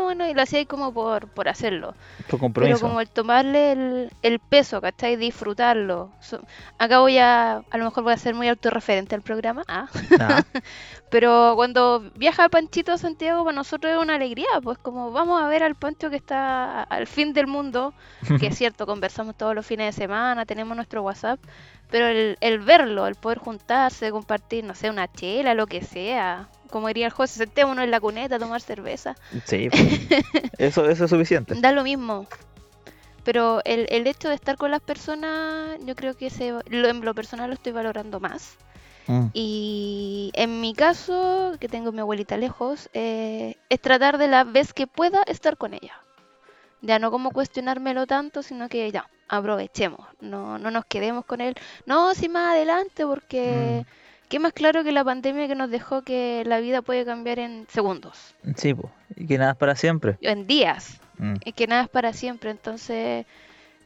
bueno y lo hacía como por, por hacerlo. Por Pero compromiso. como el tomarle el, el peso, ¿cachai? Disfrutarlo. So- acá voy a, a lo mejor voy a ser muy autorreferente al programa. Ah. Ah, [laughs] Pero cuando viaja Panchito a Santiago, para nosotros es una alegría, pues como vamos a ver al Pancho que está al fin del mundo, que es [laughs] cierto, conversamos todos los fines de semana, tenemos nuestro WhatsApp, pero el, el verlo, el poder juntarse, compartir, no sé, una chela, lo que sea, como diría el José, sentémonos en la cuneta a tomar cerveza, sí. [laughs] pues. eso, eso es suficiente. da lo mismo. Pero el, el hecho de estar con las personas, yo creo que se, lo, en lo personal lo estoy valorando más. Mm, Y en mi caso, que tengo a mi abuelita lejos, eh, es tratar de la vez que pueda estar con ella. Ya no como cuestionármelo tanto, sino que ya, aprovechemos, no, no nos quedemos con él. No, sí, más adelante, porque qué más claro que la pandemia que nos dejó que la vida puede cambiar en segundos, Sí, pues. Y que nada es para siempre. en días, Mm, y que nada es para siempre. Entonces,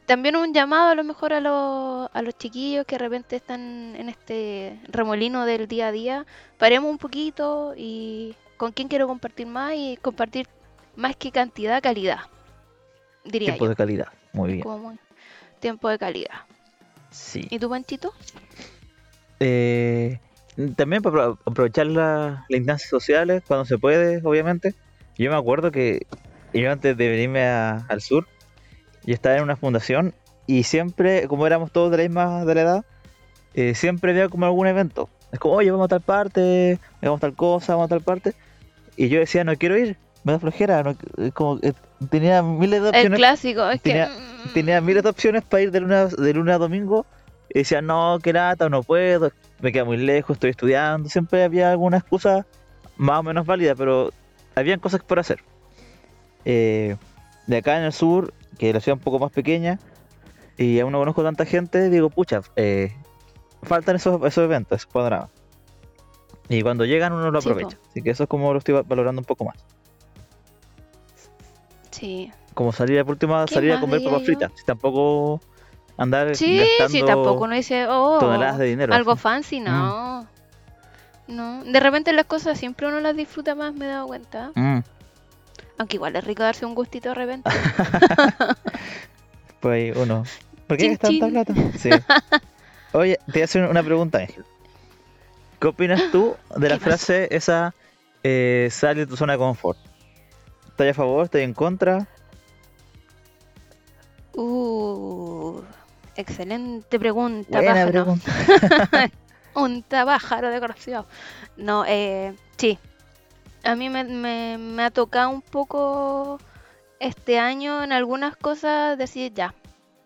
también un llamado a lo mejor a los, a los chiquillos que de repente están en este remolino del día a día. Paremos un poquito y con quién quiero compartir más y compartir más que cantidad, calidad. Diría Tiempo yo. de calidad. Muy bien. Como tiempo de calidad. Sí. ¿Y tú, Panchito? Eh, también para apro- aprovechar la- las instancias sociales cuando se puede, obviamente. Yo me acuerdo que yo antes de venirme a- al sur, yo estaba en una fundación y siempre, como éramos todos de la misma de la edad, eh, siempre había como algún evento. Es como, oye, vamos a tal parte, vamos a tal cosa, vamos a tal parte. Y yo decía, no quiero ir, me da flojera. No, como, eh, tenía miles de El opciones clásico, es tenía- que... mm, tenía miles de opciones para ir de lunes, de lunes a domingo y decía, no, que lata, no puedo, me queda muy lejos, estoy estudiando. Siempre había alguna excusa más o menos válida, pero habían cosas por hacer. Eh, de acá en el sur, que es la ciudad un poco más pequeña, y aún no conozco tanta gente, digo, pucha, eh, faltan esos, esos eventos, esos panoramas. Y cuando llegan uno lo aprovecha. Así que eso es como lo estoy va- valorando un poco más. Sí, Como salir por última, ¿Qué salir a comer papas fritas. Si tampoco andar sí, gastando sí, tampoco no dice, oh, toneladas de dinero. algo así. [laughs] fancy, no. No, de repente las cosas siempre uno las disfruta más, me he dado cuenta. Mm, Aunque igual es rico darse un gustito de repente. [laughs] pues uno. ¿Por qué gastar tanta plata? Sí. Oye, te voy a hacer una pregunta, Ángel. ¿Qué opinas tú de la frase esa eh, sal de tu zona de confort? ¿Estás a favor? ¿Estás en contra? Uh, excelente pregunta, Buena pájaro. pregunta. [laughs] Un pájaro desgraciado. No, eh, sí. A mí me, me, me ha tocado un poco este año en algunas cosas decir ya,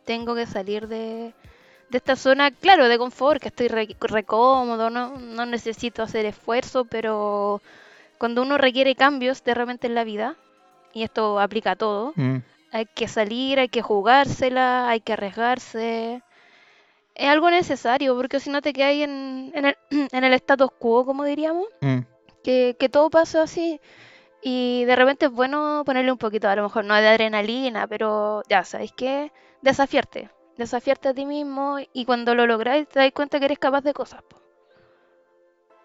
tengo que salir de, de esta zona, claro, de confort, que estoy re, re cómodo, no, no necesito hacer esfuerzo, pero cuando uno requiere cambios de repente en la vida, y esto aplica a todo, Mm, hay que salir, hay que jugársela, hay que arriesgarse. Es algo necesario, porque si no te quedas ahí en, en el, [clears throat] en el status quo, como diríamos, mm, que, que todo pasa así. Y de repente es bueno ponerle un poquito, a lo mejor no de adrenalina, pero ya, ¿sabes qué? Desafiarte. Desafiarte a ti mismo y cuando lo lográis te das cuenta que eres capaz de cosas. po.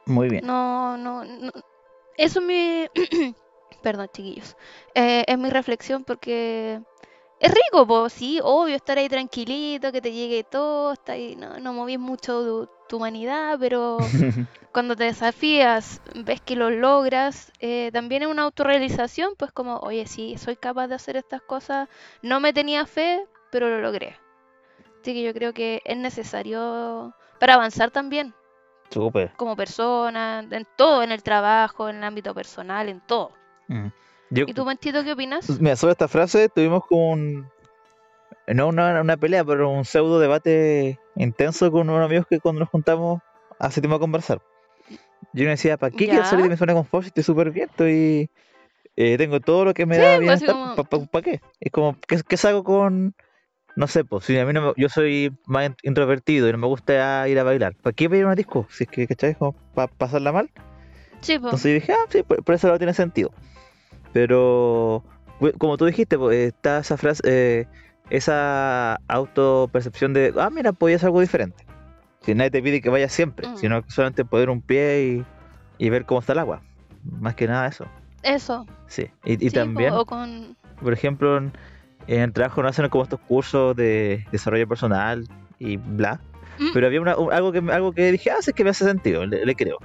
Muy bien. No, no, no. Eso es mi. [clears throat] Perdón, chiquillos. Eh, es mi reflexión porque es rico, pues sí, obvio, estar ahí tranquilito, que te llegue todo, está ahí, no, no movís mucho tu, tu humanidad, pero [laughs] cuando te desafías, ves que lo logras, eh, también es una autorrealización, pues como, oye, sí, soy capaz de hacer estas cosas, no me tenía fe, pero lo logré. Así que yo creo que es necesario para avanzar también Súper. como persona, en todo, en el trabajo, en el ámbito personal, en todo. Mm. Yo, ¿Y tú, Mentito, qué opinas? Mira, sobre esta frase tuvimos como un. No una, una pelea, pero un pseudo debate intenso con unos amigos que cuando nos juntamos hace tiempo a conversar. Yo me decía, ¿para qué quiero salir de mi zona de confort si estoy súper bien? Estoy. eh, tengo todo lo que me da pues, bienestar. como- ¿Para qué? Es como, ¿qué, qué saco con.? No sé, pues si a mí no me- yo soy más in- introvertido y no me gusta ir a bailar. ¿Para qué ir a una disco? Si es que, ¿cachai? Para pasarla mal. Sí, pues. Entonces dije, ah, sí, por, por eso no tiene sentido. Pero, como tú dijiste, pues, está esa frase, eh, esa autopercepción de, ah, mira, podía hacer algo diferente. Si nadie te pide que vayas siempre, Mm. sino solamente poner un pie y, y ver cómo está el agua. Más que nada eso. Eso. Sí. Y, y sí, también, o con... por ejemplo, en, en el trabajo no hacen como estos cursos de desarrollo personal y bla. Mm. Pero había una, un- algo, que, algo que dije, ah, sí, es que me hace sentido, le, le creo.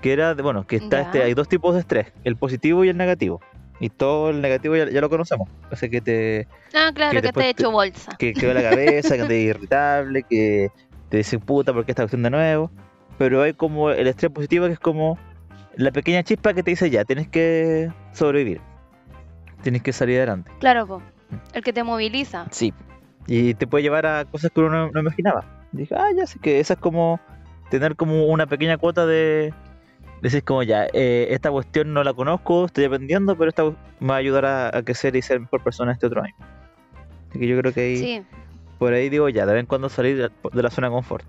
Que era, bueno, que está Ya. este, hay dos tipos de estrés, el positivo y el negativo. Y todo el negativo ya, ya lo conocemos. Hace que te Ah, claro, que te te- hecho bolsa. que, que ve la cabeza, que te irritable, que te dice puta porque esta cuestión de nuevo. Pero hay como el estrés positivo que es como la pequeña chispa que te dice ya, tienes que sobrevivir. Tienes que salir adelante. Claro, po. El que te moviliza. Sí. Y te puede llevar a cosas que uno no, no imaginaba. Dije, ah, ya sé que esa es como tener como una pequeña cuota de... Decir como ya, eh, esta cuestión no la conozco, estoy aprendiendo, pero esta me va a ayudar a, a crecer y ser mejor persona este otro año. Así que yo creo que ahí, Sí, por ahí digo ya, de vez en cuando salir de la zona de confort.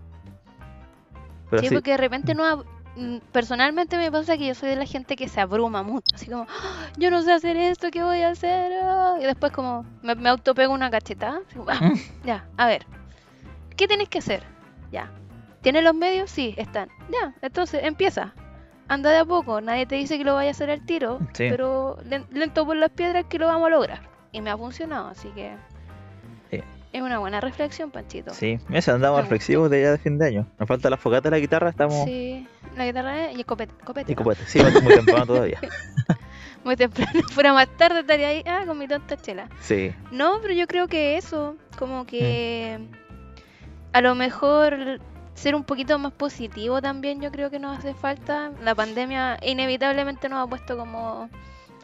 Pero sí, sí, porque de repente no, ab- mm, personalmente me pasa que yo soy de la gente que se abruma mucho, así como, "Ah, yo no sé hacer esto, ¿qué voy a hacer? Ah", Y después como me, me autopego una cachetada, así "Ah, Mm. [laughs] ya, a ver, ¿qué tienes que hacer? Ya, ¿tienes los medios? Sí, están. Ya, entonces empieza. Anda de a poco, nadie te dice que lo vaya a hacer al tiro, Sí. pero len- lento por las piedras que lo vamos a lograr. Y me ha funcionado, así que Sí. es una buena reflexión, Panchito. Sí, mira, andamos reflexivos de ya de fin de año. Nos falta la fogata de la guitarra, estamos. Sí, la guitarra y el copete. copete Y copete. Sí, muy temprano [laughs] todavía. Muy temprano, [laughs] fuera más tarde estaría ahí, ah, con mi tonta chela. Sí. No, pero yo creo que eso, como que Mm. a lo mejor ser un poquito más positivo también yo creo que nos hace falta. La pandemia inevitablemente nos ha puesto como...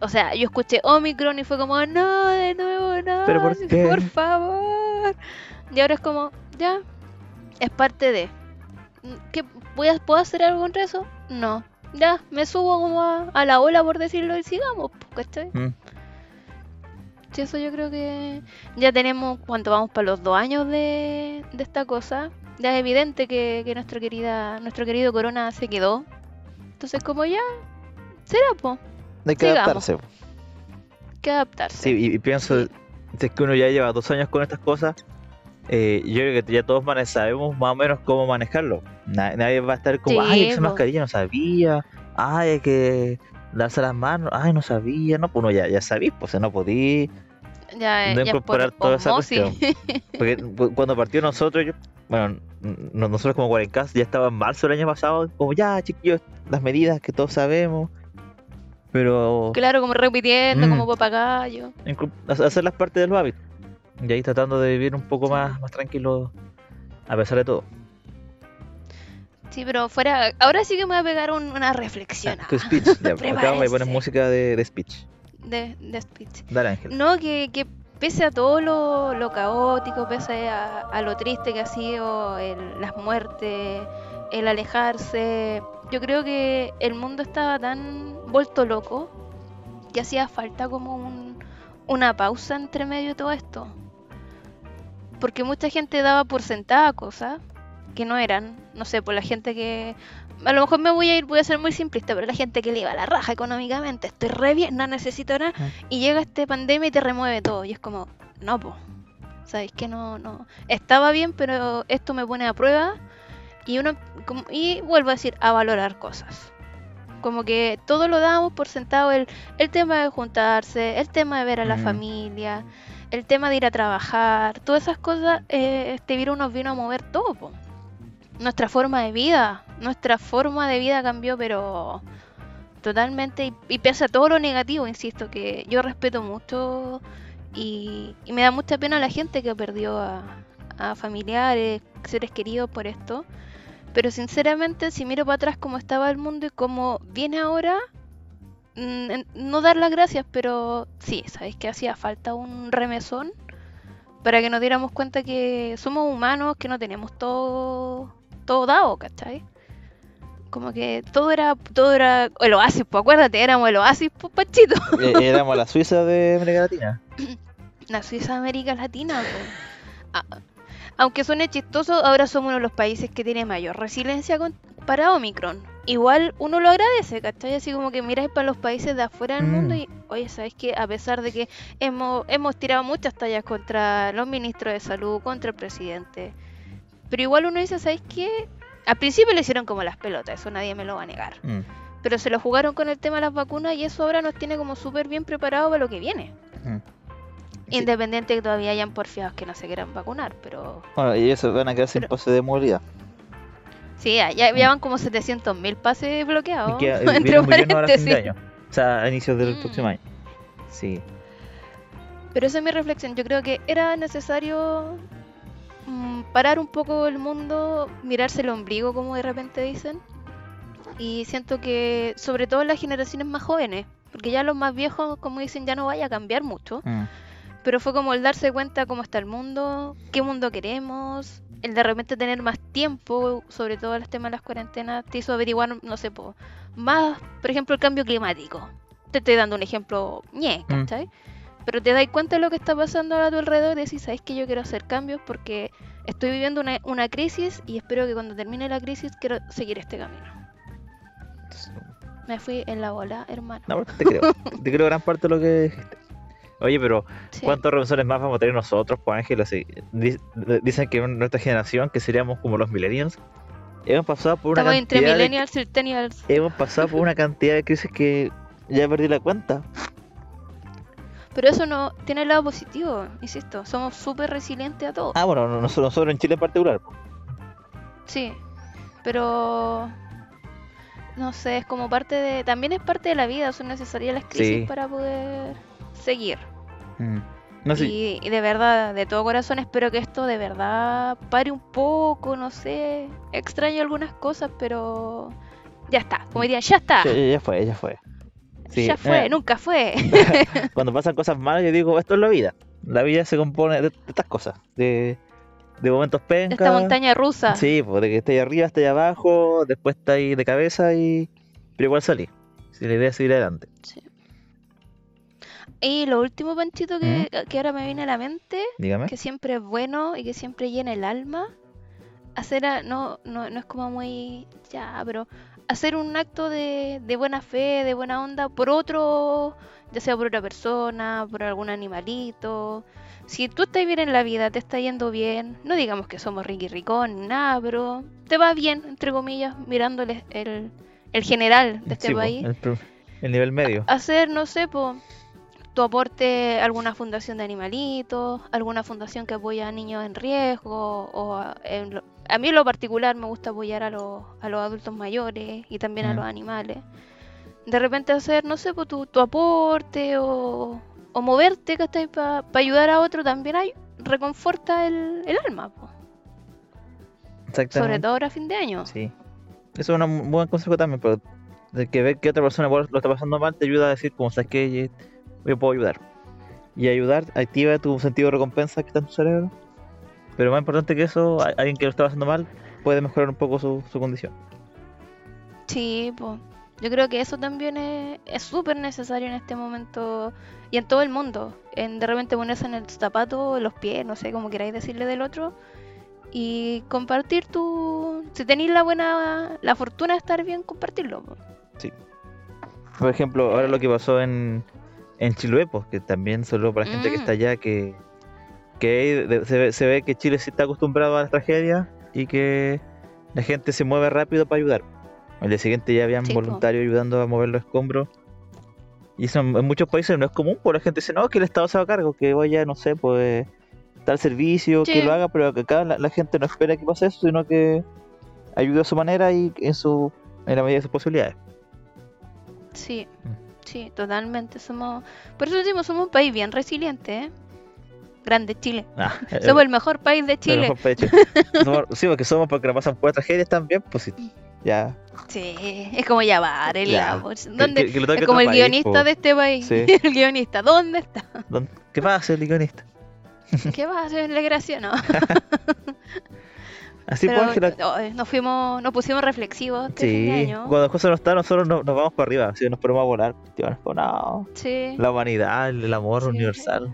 O sea, yo escuché Omicron y fue como, no, de nuevo, no, ¿Pero por así, [laughs] qué? por favor. Y ahora es como, ya, es parte de... ¿Qué, voy a, ¿Puedo hacer algo contra eso? No. Ya, me subo como a, a la ola, por decirlo, y sigamos, ¿cachai? Mm. Eso yo creo que ya tenemos, cuánto vamos para los dos años de, de esta cosa, ya es evidente que, que nuestro, querida, nuestro querido Corona se quedó. Entonces, como ya, será, po, Hay que Sigamos. adaptarse. po. que adaptarse. Sí, y, y pienso, es que uno ya lleva dos años con estas cosas, eh, yo creo que ya todos mane- sabemos más o menos cómo manejarlo. Na- nadie va a estar como, Sí, ay, esa po. mascarilla no sabía, ay, hay que darse las manos, ay, no sabía, no, pues uno ya, ya sabís, pues no podí, ya, no ya es incorporar por toda esa cuestión. [laughs] Porque cu- cuando partió nosotros, yo, bueno, nosotros como Cuarencast ya estaba en marzo del año pasado, como ya, chiquillos, las medidas que todos sabemos, pero claro, como repitiendo, Mm. como papagayo. inclu- ha- hacerlas parte del hábito. Y ahí tratando de vivir un poco más, más tranquilo a pesar de todo. Sí, pero fuera, ahora sí que me voy a pegar un- una reflexión Tu [laughs] ah, speech, ya, acá me pones música de, de speech. De, de. Dale, Ángel. No, que, que pese a todo lo, lo caótico, pese a, a lo triste que ha sido el- las muertes, el alejarse, yo creo que el mundo estaba tan vuelto loco que hacía falta como un- una pausa entre medio de todo esto. Porque mucha gente daba por sentada cosas que no eran, no sé, por la gente que... A lo mejor me voy a ir, voy a ser muy simplista, pero la gente que le iba a la raja económicamente, estoy re bien, no necesito nada, y llega esta pandemia y te remueve todo, y es como, no, po, sabéis que no, no, estaba bien, pero esto me pone a prueba, y uno, como- y vuelvo a decir, a valorar cosas. Como que todo lo damos por sentado, el, el tema de juntarse, el tema de ver a la Mm. familia, el tema de ir a trabajar, todas esas cosas, eh, este virus nos vino a mover todo, po. Nuestra forma de vida, nuestra forma de vida cambió, pero totalmente, y, y pese a todo lo negativo, insisto, que yo respeto mucho y, me da mucha pena la gente que perdió a, familiares, seres queridos por esto. Pero sinceramente, si miro para atrás cómo estaba el mundo y cómo viene ahora, mm, no dar las gracias, pero sí, sabéis que hacía falta un remesón para que nos diéramos cuenta que somos humanos, que no tenemos todo, todo dado, ¿cachai? Como que todo era, todo era el oasis, pues acuérdate, éramos el oasis, pues Pachito. [laughs] Eh, Éramos la Suiza de América Latina. [clears throat] La Suiza de América Latina. A- aunque suene chistoso, ahora somos uno de los países que tiene mayor resiliencia con- para Omicron. Igual uno lo agradece, ¿cachai? Así como que miráis para los países de afuera del mundo Mm. y, oye, ¿sabes que A pesar de que hemos, hemos tirado muchas tallas contra los ministros de salud, contra el presidente, pero igual uno dice, ¿sabes qué? Al principio le hicieron como las pelotas, eso nadie me lo va a negar. Mm. Pero se lo jugaron con el tema de las vacunas y eso ahora nos tiene como súper bien preparados para lo que viene. Mm. Sí. Independiente que todavía hayan porfiados que no se quieran vacunar, pero Bueno, y eso van a quedar sin pase de movilidad. sí, ya, ya, ya van como 700.000 pases bloqueados. Que eh, [laughs] entre paréntesis. año. O sea, a inicios del Mm. próximo año. Sí. Pero esa es mi reflexión. Yo creo que era necesario mm, parar un poco el mundo, mirarse el ombligo, como de repente dicen. Y siento que, sobre todo las generaciones más jóvenes, porque ya los más viejos, como dicen, ya no vaya a cambiar mucho. Mm. Pero fue como el darse cuenta cómo está el mundo, qué mundo queremos, el de repente tener más tiempo, sobre todo el tema de las cuarentenas, te hizo averiguar, no sé, po, más, por ejemplo, el cambio climático. Te estoy dando un ejemplo, ñe, Mm. Pero te das cuenta de lo que está pasando a tu alrededor y decís, ¿sabes que yo quiero hacer cambios? Porque estoy viviendo una, una crisis y espero que cuando termine la crisis quiero seguir este camino. Me fui en la bola, hermano. no, te creo. te creo gran parte de lo que dijiste. Oye, pero Sí. ¿cuántos revisores más vamos a tener nosotros, pues Ángel? Dicen que nuestra generación, que seríamos como los millennials, hemos pasado por una Estamos entre cantidad de- millennials y centennials. hemos pasado por una cantidad de crisis que ya perdí la cuenta. Pero eso no tiene el lado positivo, insisto. Somos súper resilientes a todo. Ah, bueno, no- nosotros, nosotros en Chile en particular. Sí. Pero. No sé, es como parte de. También es parte de la vida. Son necesarias las crisis Sí. para poder seguir. Mm. No sé, Y, y de verdad, de todo corazón, espero que esto de verdad pare un poco. No sé. Extraño algunas cosas, pero. Ya está. Como dirían, ya está. ya, ya fue, ya fue. Sí, ya fue, eh. nunca fue. [laughs] [laughs] Cuando pasan cosas malas, yo digo, esto es la vida. La vida se compone de, de estas cosas. De, de momentos pencas. Esta montaña rusa. Sí, pues de que estáis arriba, estáis abajo, después estáis de cabeza y... Pero igual salí. Si la idea es seguir adelante. Sí. Y lo último, Panchito, que, que ahora me viene a la mente, Dígame. que siempre es bueno y que siempre llena el alma, hacer, a- no, no, no es como muy, ya, pero hacer un acto de, de buena fe, de buena onda por otro, ya sea por otra persona, por algún animalito. Si tú estás bien en la vida, te está yendo bien, no digamos que somos Ricky Ricón ni nada, pero te va bien, entre comillas, mirándole el, el general de este Sí, país el, el nivel medio. hacer, no sé, po, tu aporte a alguna fundación de animalitos, alguna fundación que apoya a niños en riesgo, o a, en a mí en lo particular me gusta apoyar a los, a los adultos mayores y también a los animales. De repente hacer, no sé, po, tu, tu aporte o, o moverte, Para ayudar a otro también hay, reconforta el, el alma, po. sobre Exactamente. todo ahora a fin de año. Sí. Eso es un buen consejo también, pero de que ver que otra persona lo está pasando mal te ayuda a decir, como sabes que yo puedo ayudar. Y ayudar activa tu sentido de recompensa que está en tu cerebro. Pero más importante que eso, alguien que lo está pasando mal puede mejorar un poco su, su condición. Sí, pues. Yo creo que eso también es súper necesario en este momento y en todo el mundo. En de repente ponerse en el zapato, en los pies, no sé, como queráis decirle del otro. Y compartir tu... Si tenéis la buena... La fortuna de estar bien, compartirlo. po. Por ejemplo, ahora lo que pasó en, en Chiloé, pues, que también solo para la gente que Mm. está allá, que, que ahí se, ve, se ve que Chile sí está acostumbrado a las tragedias y que la gente se mueve rápido para ayudar. Al día siguiente ya habían voluntarios ayudando a mover los escombros. Y eso en, muchos países no es común, porque la gente dice, no, que el Estado se va a cargo, que vaya, no sé, pues tal servicio, que lo haga, pero acá la, la gente no espera que pase eso, sino que ayude a su manera y en su en la medida de sus posibilidades. Sí, Mm. sí, totalmente. Somos... Por eso decimos, somos un país bien resiliente, ¿eh? Grande Chile. Ah, [laughs] eh, Somos el mejor país de El Chile. mejor país de Chile. [laughs] Somos- sí, porque somos porque nos pasan puras tragedias también, pues sí. Ya. Sí, es como ya va, Arelia, Ya. Que- ¿Dónde? que- Es como el país, guionista po. de este país. Sí. [laughs] el guionista, ¿dónde está? ¿Dónde- ¿Qué pasa, el guionista? ¿Qué va a hacerle gracia? No. Así Pero, pues, nos fuimos, nos pusimos reflexivos este Sí, año. cuando las cosas no están, nosotros nos, nos vamos para arriba, así nos ponemos a volar. pues, no, Sí. la humanidad, el amor Sí. universal.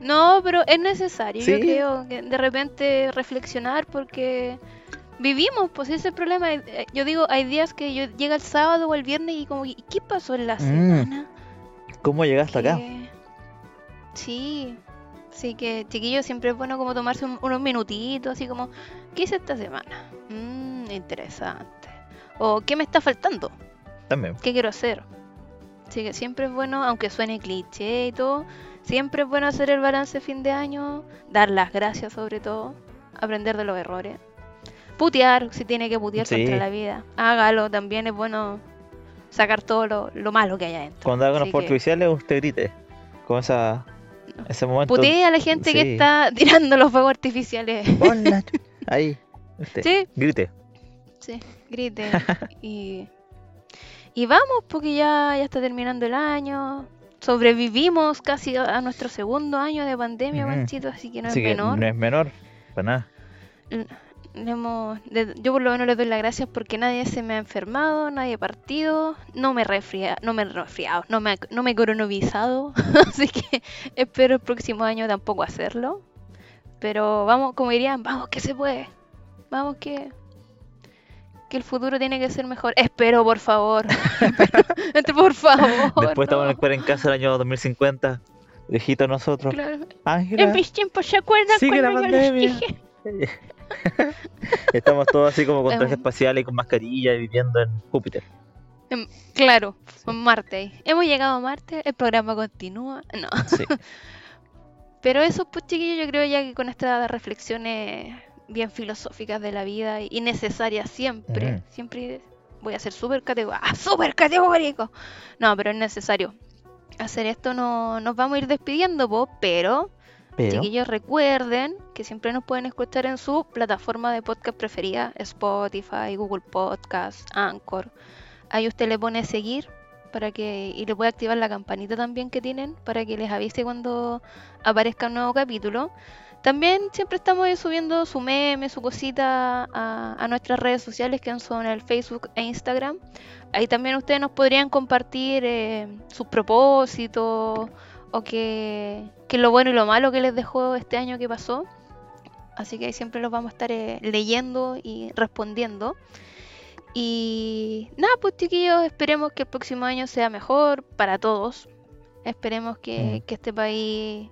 No, pero es necesario, yo creo, que de repente reflexionar porque vivimos, pues ese es el problema. Eh, Yo digo, hay días que yo llega el sábado o el viernes y como, ¿y qué pasó en la Mm, semana? ¿Cómo llegaste acá? Que- Sí, sí que chiquillos siempre es bueno como tomarse un- unos minutitos, así como, ¿qué hice esta semana? Mmm, interesante. O ¿qué me está faltando? También. ¿Qué quiero hacer? Así que siempre es bueno, aunque suene cliché y todo, siempre es bueno hacer el balance fin de año, dar las gracias sobre todo, aprender de los errores. Putear, si tiene que putear Sí. contra la vida. Hágalo, también es bueno sacar todo lo, lo malo que hay adentro. Cuando hagan los fuegos que- artificiales, usted grite. Con esa, ese momento. Putee a la gente sí. que está [laughs] tirando los fuegos artificiales. Hola. Ahí. Usted. Sí. Grite. Sí, grite. y, y vamos, porque ya, ya está terminando el año. Sobrevivimos casi a nuestro segundo año de pandemia. Panchito, así que no Así es que menor. no es menor. Para nada. Hemos- yo por lo menos les doy las gracias porque nadie se me ha enfermado, nadie ha partido, no me he no me he resfriado, no me, no me he coronavirado, [laughs] así que espero el próximo año tampoco hacerlo. Pero vamos, como dirían, vamos que se puede, vamos que que el futuro tiene que ser mejor. Espero, por favor. [laughs] Espero, por favor. Después estamos en no. escuela en casa el año 2050. Viejitos nosotros. Claro. En mis tiempos, ¿se acuerdan Sigue la cuando yo les dije? [laughs] Estamos todos así como con Em. espacial y con mascarilla y viviendo en Júpiter. Claro, en Marte. Hemos llegado a Marte, el programa continúa. No. Sí. [laughs] Pero eso, pues chiquillos, yo creo ya que con estas reflexiones bien filosóficas de la vida y necesarias siempre, siempre voy a ser súper categórico. ¡Ah, súper categórico! No, pero es necesario. Hacer esto no, nos vamos a ir despidiendo, po, pero Pero. Chiquillos, recuerden que siempre nos pueden escuchar en su plataforma de podcast preferida, Spotify, Google Podcast, Anchor. Ahí usted le pone seguir para que y le puede activar la campanita también que tienen para que les avise cuando aparezca un nuevo capítulo. También siempre estamos subiendo su meme, su cosita a, a nuestras redes sociales que son el Facebook e Instagram. Ahí también ustedes nos podrían compartir eh, sus propósitos o que, que lo bueno y lo malo que les dejó este año que pasó. Así que ahí siempre los vamos a estar eh, leyendo y respondiendo. Y nada, pues chiquillos, esperemos que el próximo año sea mejor para todos. Esperemos que, Mm. que este país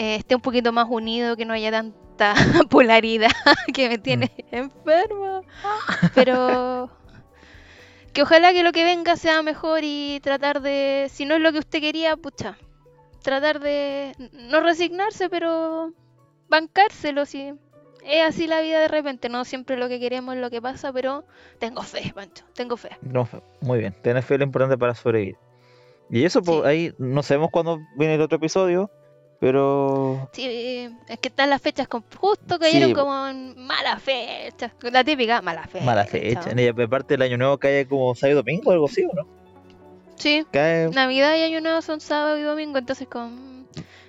eh, esté un poquito más unido, que no haya tanta [laughs] polaridad [laughs] que me tiene enferma. [laughs] Pero que ojalá que lo que venga sea mejor y tratar de, si no es lo que usted quería, pucha, tratar de no resignarse, pero bancárselo, si es así la vida de repente, no siempre lo que queremos es lo que pasa, pero tengo fe, Pancho, tengo fe. No, muy bien. Tener fe es lo importante para sobrevivir. Y eso, pues Sí. ahí no sabemos cuándo viene el otro episodio, pero Sí, es que están las fechas con, justo cayeron Sí, como en mala fecha, la típica mala fecha. mala fecha. Y aparte el año nuevo cae como sábado y domingo o algo así, ¿o no? Sí, Cae. Navidad y Año Nuevo son sábado y domingo, entonces con...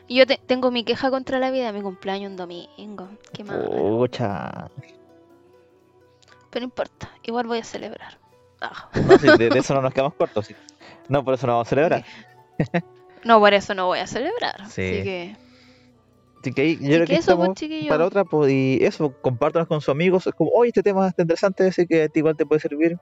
Yo te- tengo mi queja contra la vida, mi cumpleaños un domingo. Qué mal. Pucha. Pero no importa, igual voy a celebrar. Ah. No, sí, de, de [laughs] eso no nos quedamos cortos. sí. No, por eso no vamos a celebrar. [laughs] No, por eso no voy a celebrar. Sí. Así que, Así que ahí yo así creo que que eso, pues, estamos chiquillos. para otra, pues, y eso, compártanos con sus amigos. Es como, oye, este tema está interesante, así que a ti igual te puede servir.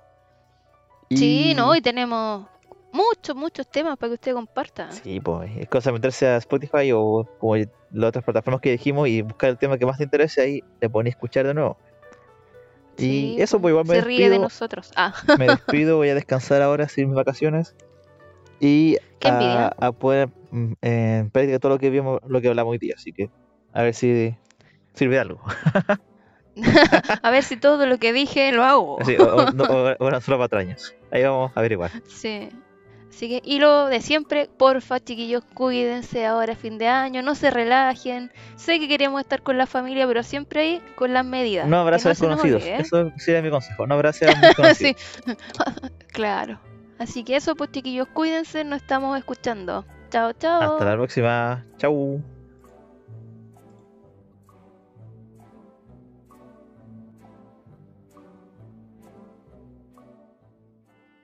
Sí, Y- no, y tenemos muchos, muchos temas para que usted comparta. Sí, pues es cosa de meterse a Spotify o como las otras plataformas que dijimos y buscar el tema que más te interese ahí, te pones a escuchar de nuevo. Sí, y eso, pues igual me Se ríe de nosotros. Ah, me despido, voy a descansar ahora sin mis vacaciones y a, poner mm, en práctica todo lo que vimos, lo que hablamos hoy día, así que a ver si sirve de algo. [laughs] a ver si todo lo que dije lo hago. Así, o, o- no- o- [laughs] o eran solo patrañas. Ahí vamos a averiguar. Sí. Así que, y lo de siempre, porfa, chiquillos, cuídense ahora fin de año, no se relajen. Sé que queremos estar con la familia, pero siempre ahí con las medidas. No que abrace a se nos desconocidos. olvide, ¿eh? Eso sería mi consejo. No abrace a [laughs] desconocidos. sí, claro. Así que eso, pues chiquillos, cuídense, nos estamos escuchando. Chao, chao. Hasta la próxima. Chau.